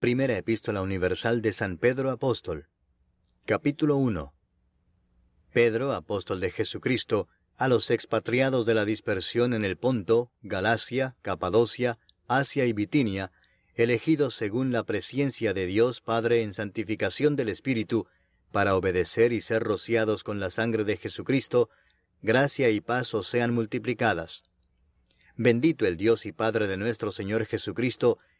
Primera Epístola Universal de San Pedro Apóstol. Capítulo 1. Pedro, apóstol de Jesucristo, a los expatriados de la dispersión en el Ponto, Galacia, Capadocia, Asia y Bitinia, elegidos según la presciencia de Dios Padre en santificación del Espíritu, para obedecer y ser rociados con la sangre de Jesucristo, gracia y paz sean multiplicadas. Bendito el Dios y Padre de nuestro Señor Jesucristo,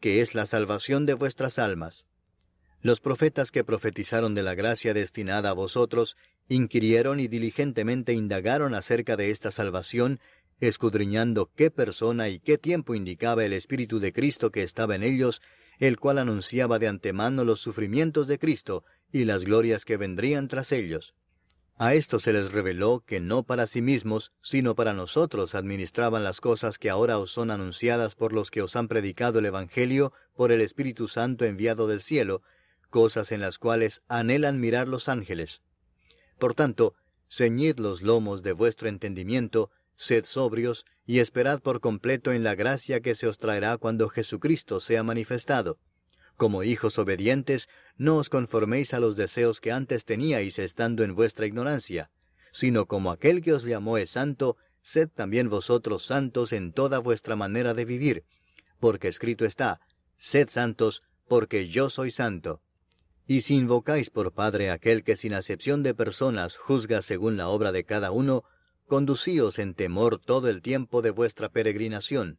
que es la salvación de vuestras almas. Los profetas que profetizaron de la gracia destinada a vosotros, inquirieron y diligentemente indagaron acerca de esta salvación, escudriñando qué persona y qué tiempo indicaba el Espíritu de Cristo que estaba en ellos, el cual anunciaba de antemano los sufrimientos de Cristo y las glorias que vendrían tras ellos. A esto se les reveló que no para sí mismos, sino para nosotros administraban las cosas que ahora os son anunciadas por los que os han predicado el Evangelio por el Espíritu Santo enviado del cielo, cosas en las cuales anhelan mirar los ángeles. Por tanto, ceñid los lomos de vuestro entendimiento, sed sobrios, y esperad por completo en la gracia que se os traerá cuando Jesucristo sea manifestado. Como hijos obedientes, no os conforméis a los deseos que antes teníais estando en vuestra ignorancia, sino como aquel que os llamó es santo, sed también vosotros santos en toda vuestra manera de vivir, porque escrito está, sed santos, porque yo soy santo. Y si invocáis por Padre aquel que sin acepción de personas juzga según la obra de cada uno, conducíos en temor todo el tiempo de vuestra peregrinación,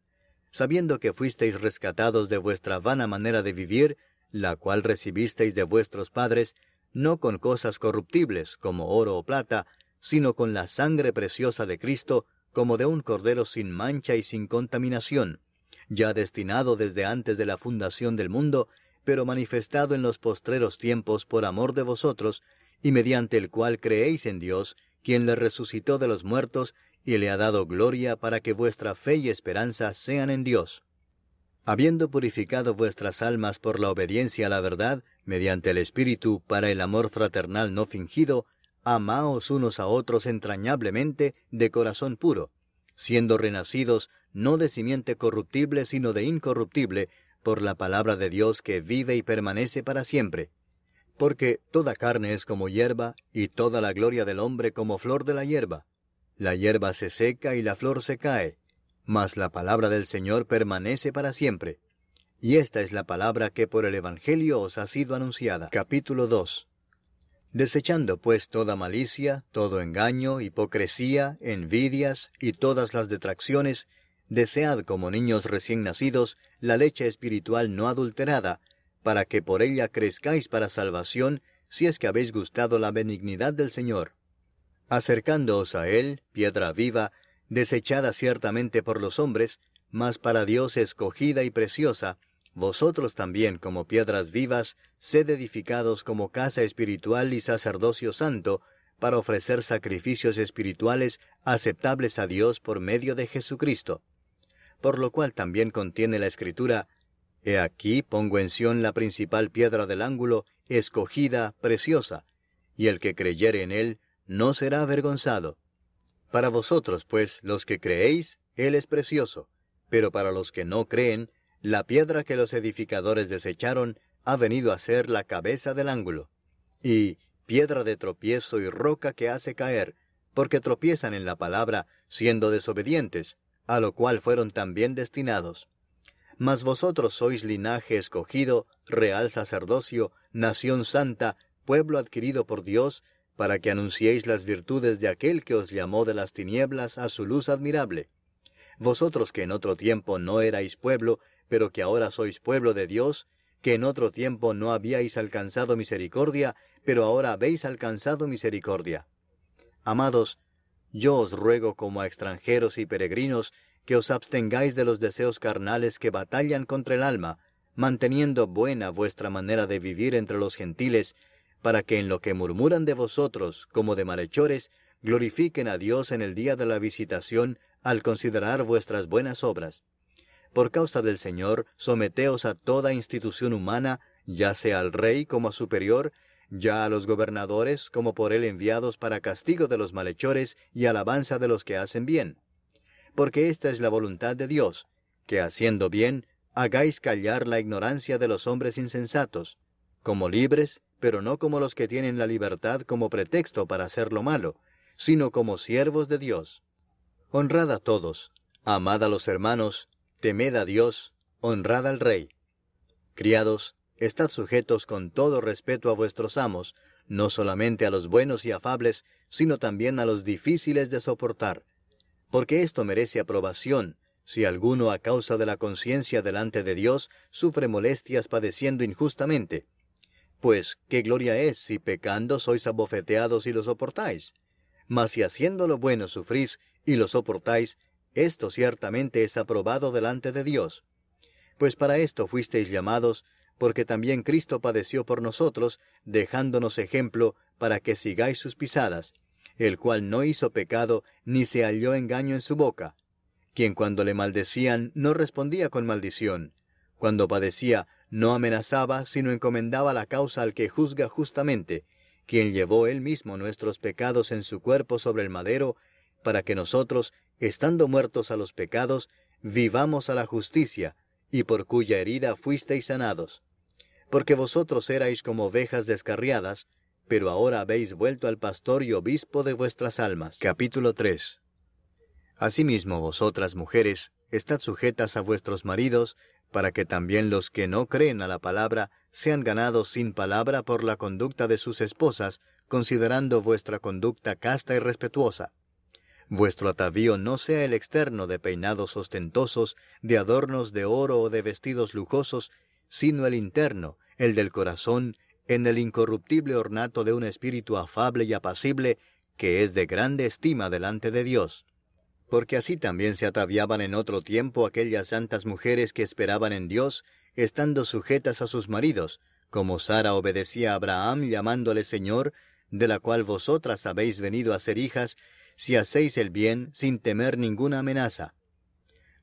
sabiendo que fuisteis rescatados de vuestra vana manera de vivir, la cual recibisteis de vuestros padres, no con cosas corruptibles como oro o plata, sino con la sangre preciosa de Cristo, como de un cordero sin mancha y sin contaminación, ya destinado desde antes de la fundación del mundo, pero manifestado en los postreros tiempos por amor de vosotros, y mediante el cual creéis en Dios, quien le resucitó de los muertos y le ha dado gloria para que vuestra fe y esperanza sean en Dios. Habiendo purificado vuestras almas por la obediencia a la verdad, mediante el Espíritu para el amor fraternal no fingido, amaos unos a otros entrañablemente de corazón puro, siendo renacidos no de simiente corruptible, sino de incorruptible, por la palabra de Dios que vive y permanece para siempre. Porque toda carne es como hierba, y toda la gloria del hombre como flor de la hierba. La hierba se seca y la flor se cae, mas la palabra del Señor permanece para siempre. Y esta es la palabra que por el Evangelio os ha sido anunciada. Capítulo 2. Desechando pues toda malicia, todo engaño, hipocresía, envidias y todas las detracciones, desead como niños recién nacidos la leche espiritual no adulterada, para que por ella crezcáis para salvación, si es que habéis gustado la benignidad del Señor acercándoos a él, piedra viva, desechada ciertamente por los hombres, mas para Dios escogida y preciosa, vosotros también como piedras vivas, sed edificados como casa espiritual y sacerdocio santo, para ofrecer sacrificios espirituales aceptables a Dios por medio de Jesucristo. Por lo cual también contiene la Escritura, He aquí pongo en Sión la principal piedra del ángulo, escogida, preciosa, y el que creyere en él no será avergonzado. Para vosotros, pues, los que creéis, Él es precioso, pero para los que no creen, la piedra que los edificadores desecharon ha venido a ser la cabeza del ángulo, y piedra de tropiezo y roca que hace caer, porque tropiezan en la palabra, siendo desobedientes, a lo cual fueron también destinados. Mas vosotros sois linaje escogido, real sacerdocio, nación santa, pueblo adquirido por Dios, para que anunciéis las virtudes de aquel que os llamó de las tinieblas a su luz admirable. Vosotros que en otro tiempo no erais pueblo, pero que ahora sois pueblo de Dios, que en otro tiempo no habíais alcanzado misericordia, pero ahora habéis alcanzado misericordia. Amados, yo os ruego como a extranjeros y peregrinos, que os abstengáis de los deseos carnales que batallan contra el alma, manteniendo buena vuestra manera de vivir entre los gentiles, para que en lo que murmuran de vosotros como de malhechores, glorifiquen a Dios en el día de la visitación al considerar vuestras buenas obras. Por causa del Señor, someteos a toda institución humana, ya sea al rey como a superior, ya a los gobernadores como por él enviados para castigo de los malhechores y alabanza de los que hacen bien. Porque esta es la voluntad de Dios, que haciendo bien, hagáis callar la ignorancia de los hombres insensatos, como libres, pero no como los que tienen la libertad como pretexto para hacer lo malo, sino como siervos de Dios. Honrad a todos, amad a los hermanos, temed a Dios, honrad al Rey. Criados, estad sujetos con todo respeto a vuestros amos, no solamente a los buenos y afables, sino también a los difíciles de soportar, porque esto merece aprobación, si alguno a causa de la conciencia delante de Dios sufre molestias padeciendo injustamente. Pues, ¿qué gloria es si pecando sois abofeteados y lo soportáis? Mas si haciendo lo bueno sufrís, y lo soportáis, esto ciertamente es aprobado delante de Dios. Pues para esto fuisteis llamados, porque también Cristo padeció por nosotros, dejándonos ejemplo para que sigáis sus pisadas, el cual no hizo pecado, ni se halló engaño en su boca, quien cuando le maldecían no respondía con maldición, cuando padecía no amenazaba, sino encomendaba la causa al que juzga justamente, quien llevó él mismo nuestros pecados en su cuerpo sobre el madero, para que nosotros, estando muertos a los pecados, vivamos a la justicia, y por cuya herida fuisteis sanados. Porque vosotros erais como ovejas descarriadas, pero ahora habéis vuelto al pastor y obispo de vuestras almas. Capítulo 3 Asimismo vosotras mujeres, estad sujetas a vuestros maridos, para que también los que no creen a la palabra sean ganados sin palabra por la conducta de sus esposas, considerando vuestra conducta casta y respetuosa Vuestro atavío no sea el externo de peinados ostentosos, de adornos de oro o de vestidos lujosos, sino el interno, el del corazón, en el incorruptible ornato de un espíritu afable y apacible, que es de grande estima delante de Dios. Porque así también se ataviaban en otro tiempo aquellas santas mujeres que esperaban en Dios, estando sujetas a sus maridos, como Sara obedecía a Abraham llamándole Señor, de la cual vosotras habéis venido a ser hijas, si hacéis el bien sin temer ninguna amenaza.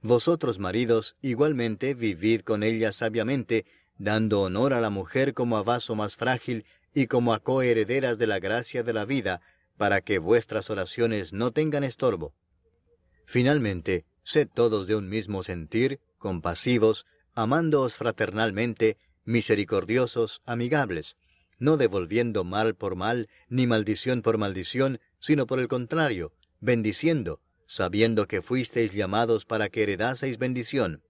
Vosotros, maridos, igualmente vivid con ella sabiamente, dando honor a la mujer como a vaso más frágil y como a coherederas de la gracia de la vida, para que vuestras oraciones no tengan estorbo. Finalmente, sed todos de un mismo sentir, compasivos, amándoos fraternalmente, misericordiosos, amigables, no devolviendo mal por mal, ni maldición por maldición, sino por el contrario, bendiciendo, sabiendo que fuisteis llamados para que heredaseis bendición.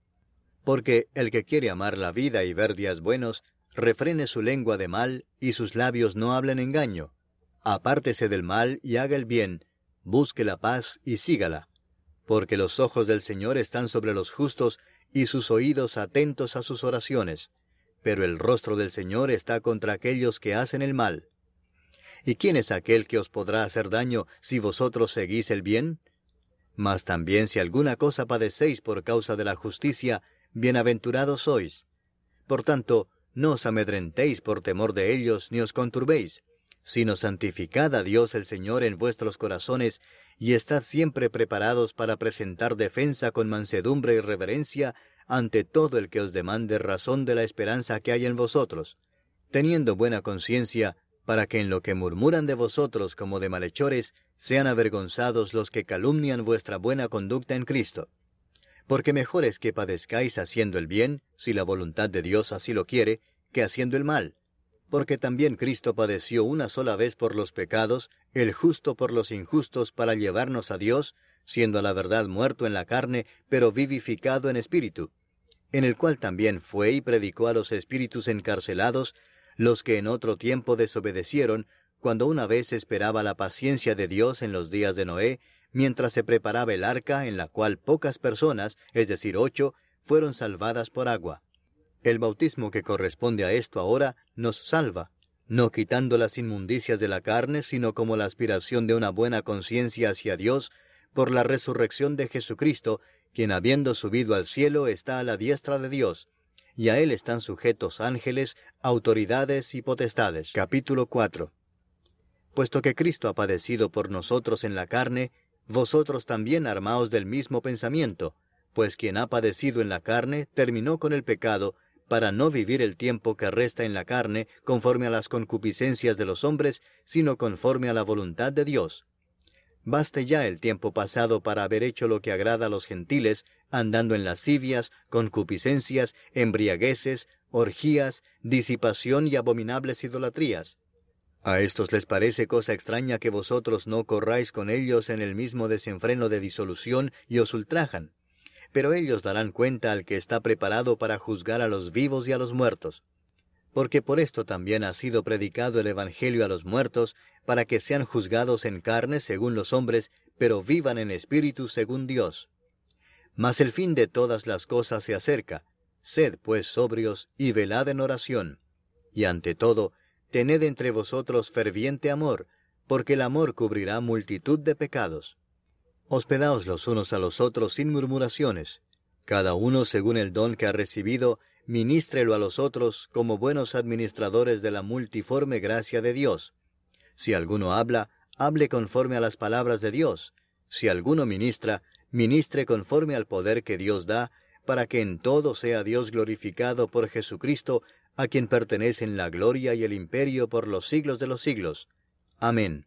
Porque el que quiere amar la vida y ver días buenos, refrene su lengua de mal y sus labios no hablen engaño. Apártese del mal y haga el bien, busque la paz y sígala. Porque los ojos del Señor están sobre los justos y sus oídos atentos a sus oraciones. Pero el rostro del Señor está contra aquellos que hacen el mal. ¿Y quién es aquel que os podrá hacer daño si vosotros seguís el bien? Mas también si alguna cosa padecéis por causa de la justicia, bienaventurados sois. Por tanto, no os amedrentéis por temor de ellos, ni os conturbéis, sino santificad a Dios el Señor en vuestros corazones, y estad siempre preparados para presentar defensa con mansedumbre y reverencia ante todo el que os demande razón de la esperanza que hay en vosotros, teniendo buena conciencia, para que en lo que murmuran de vosotros como de malhechores, sean avergonzados los que calumnian vuestra buena conducta en Cristo. Porque mejor es que padezcáis haciendo el bien, si la voluntad de Dios así lo quiere, que haciendo el mal. Porque también Cristo padeció una sola vez por los pecados, el justo por los injustos, para llevarnos a Dios, siendo a la verdad muerto en la carne, pero vivificado en espíritu, en el cual también fue y predicó a los espíritus encarcelados, los que en otro tiempo desobedecieron, cuando una vez esperaba la paciencia de Dios en los días de Noé, mientras se preparaba el arca en la cual pocas personas, es decir, ocho, fueron salvadas por agua. El bautismo que corresponde a esto ahora nos salva, no quitando las inmundicias de la carne, sino como la aspiración de una buena conciencia hacia Dios por la resurrección de Jesucristo, quien habiendo subido al cielo está a la diestra de Dios, y a él están sujetos ángeles, autoridades y potestades. Capítulo 4 Puesto que Cristo ha padecido por nosotros en la carne, vosotros también armaos del mismo pensamiento, pues quien ha padecido en la carne terminó con el pecado, para no vivir el tiempo que resta en la carne conforme a las concupiscencias de los hombres, sino conforme a la voluntad de Dios. Baste ya el tiempo pasado para haber hecho lo que agrada a los gentiles, andando en lascivias, concupiscencias, embriagueces, orgías, disipación y abominables idolatrías a estos les parece cosa extraña que vosotros no corráis con ellos en el mismo desenfreno de disolución y os ultrajan. Pero ellos darán cuenta al que está preparado para juzgar a los vivos y a los muertos. Porque por esto también ha sido predicado el Evangelio a los muertos, para que sean juzgados en carne según los hombres, pero vivan en espíritu según Dios. Mas el fin de todas las cosas se acerca. Sed pues sobrios y velad en oración. Y ante todo, tened entre vosotros ferviente amor, porque el amor cubrirá multitud de pecados. Hospedaos los unos a los otros sin murmuraciones. Cada uno según el don que ha recibido, ministrelo a los otros como buenos administradores de la multiforme gracia de Dios. Si alguno habla, hable conforme a las palabras de Dios. Si alguno ministra, ministre conforme al poder que Dios da, para que en todo sea Dios glorificado por Jesucristo, a quien pertenecen la gloria y el imperio por los siglos de los siglos. Amén.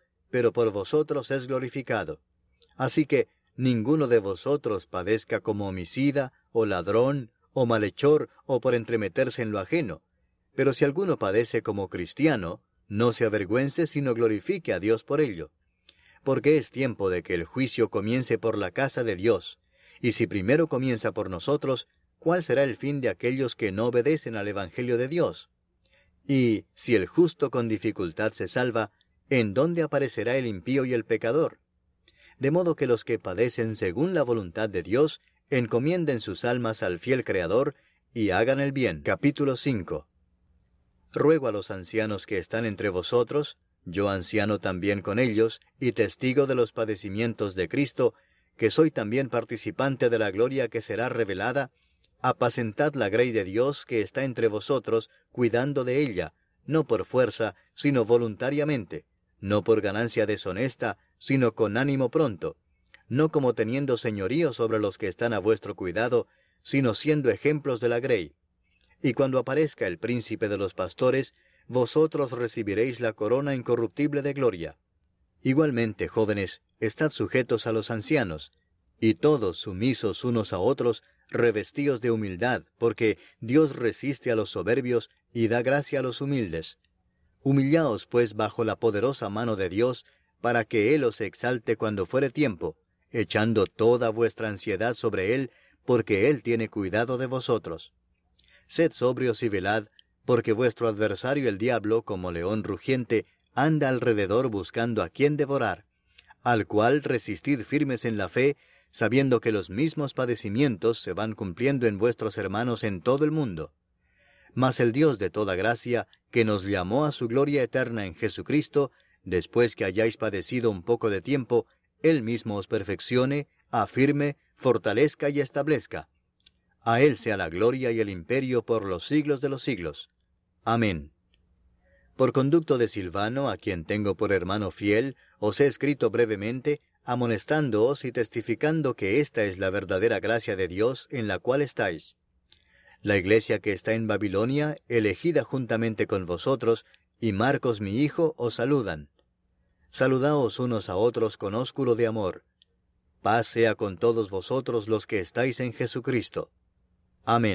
pero por vosotros es glorificado. Así que ninguno de vosotros padezca como homicida, o ladrón, o malhechor, o por entremeterse en lo ajeno. Pero si alguno padece como cristiano, no se avergüence, sino glorifique a Dios por ello. Porque es tiempo de que el juicio comience por la casa de Dios. Y si primero comienza por nosotros, ¿cuál será el fin de aquellos que no obedecen al Evangelio de Dios? Y si el justo con dificultad se salva, ¿en dónde aparecerá el impío y el pecador? De modo que los que padecen según la voluntad de Dios, encomienden sus almas al fiel Creador y hagan el bien. Capítulo 5 Ruego a los ancianos que están entre vosotros, yo anciano también con ellos, y testigo de los padecimientos de Cristo, que soy también participante de la gloria que será revelada, apacentad la grey de Dios que está entre vosotros, cuidando de ella, no por fuerza, sino voluntariamente, no por ganancia deshonesta, sino con ánimo pronto, no como teniendo señorío sobre los que están a vuestro cuidado, sino siendo ejemplos de la grey. Y cuando aparezca el príncipe de los pastores, vosotros recibiréis la corona incorruptible de gloria. Igualmente, jóvenes, estad sujetos a los ancianos, y todos sumisos unos a otros, revestíos de humildad, porque Dios resiste a los soberbios y da gracia a los humildes. Humillaos pues bajo la poderosa mano de Dios, para que Él os exalte cuando fuere tiempo, echando toda vuestra ansiedad sobre Él, porque Él tiene cuidado de vosotros. Sed sobrios y velad, porque vuestro adversario el diablo, como león rugiente, anda alrededor buscando a quien devorar, al cual resistid firmes en la fe, sabiendo que los mismos padecimientos se van cumpliendo en vuestros hermanos en todo el mundo. Mas el Dios de toda gracia, que nos llamó a su gloria eterna en Jesucristo, después que hayáis padecido un poco de tiempo, Él mismo os perfeccione, afirme, fortalezca y establezca. A Él sea la gloria y el imperio por los siglos de los siglos. Amén. Por conducto de Silvano, a quien tengo por hermano fiel, os he escrito brevemente, amonestándoos y testificando que esta es la verdadera gracia de Dios en la cual estáis. La iglesia que está en Babilonia, elegida juntamente con vosotros, y Marcos mi hijo, os saludan. Saludaos unos a otros con ósculo de amor. Paz sea con todos vosotros los que estáis en Jesucristo. Amén.